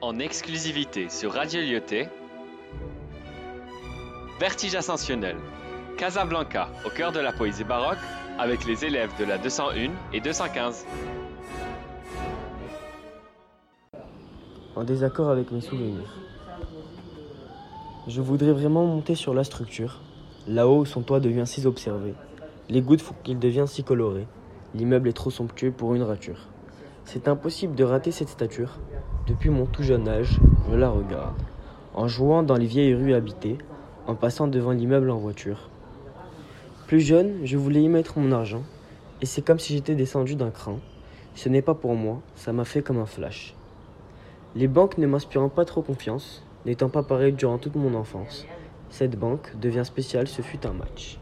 en exclusivité sur Radio Lyoté. Vertige ascensionnel. Casablanca, au cœur de la poésie baroque, avec les élèves de la 201 et 215. En désaccord avec mes souvenirs. Je voudrais vraiment monter sur la structure. Là-haut, son toit devient si observé. Les gouttes font qu'il devient si coloré. L'immeuble est trop somptueux pour une rature. C'est impossible de rater cette stature. Depuis mon tout jeune âge, je la regarde. En jouant dans les vieilles rues habitées, en passant devant l'immeuble en voiture. Plus jeune, je voulais y mettre mon argent, et c'est comme si j'étais descendu d'un cran. Ce n'est pas pour moi, ça m'a fait comme un flash. Les banques ne m'inspirant pas trop confiance, n'étant pas pareil durant toute mon enfance, cette banque devient spéciale, ce fut un match.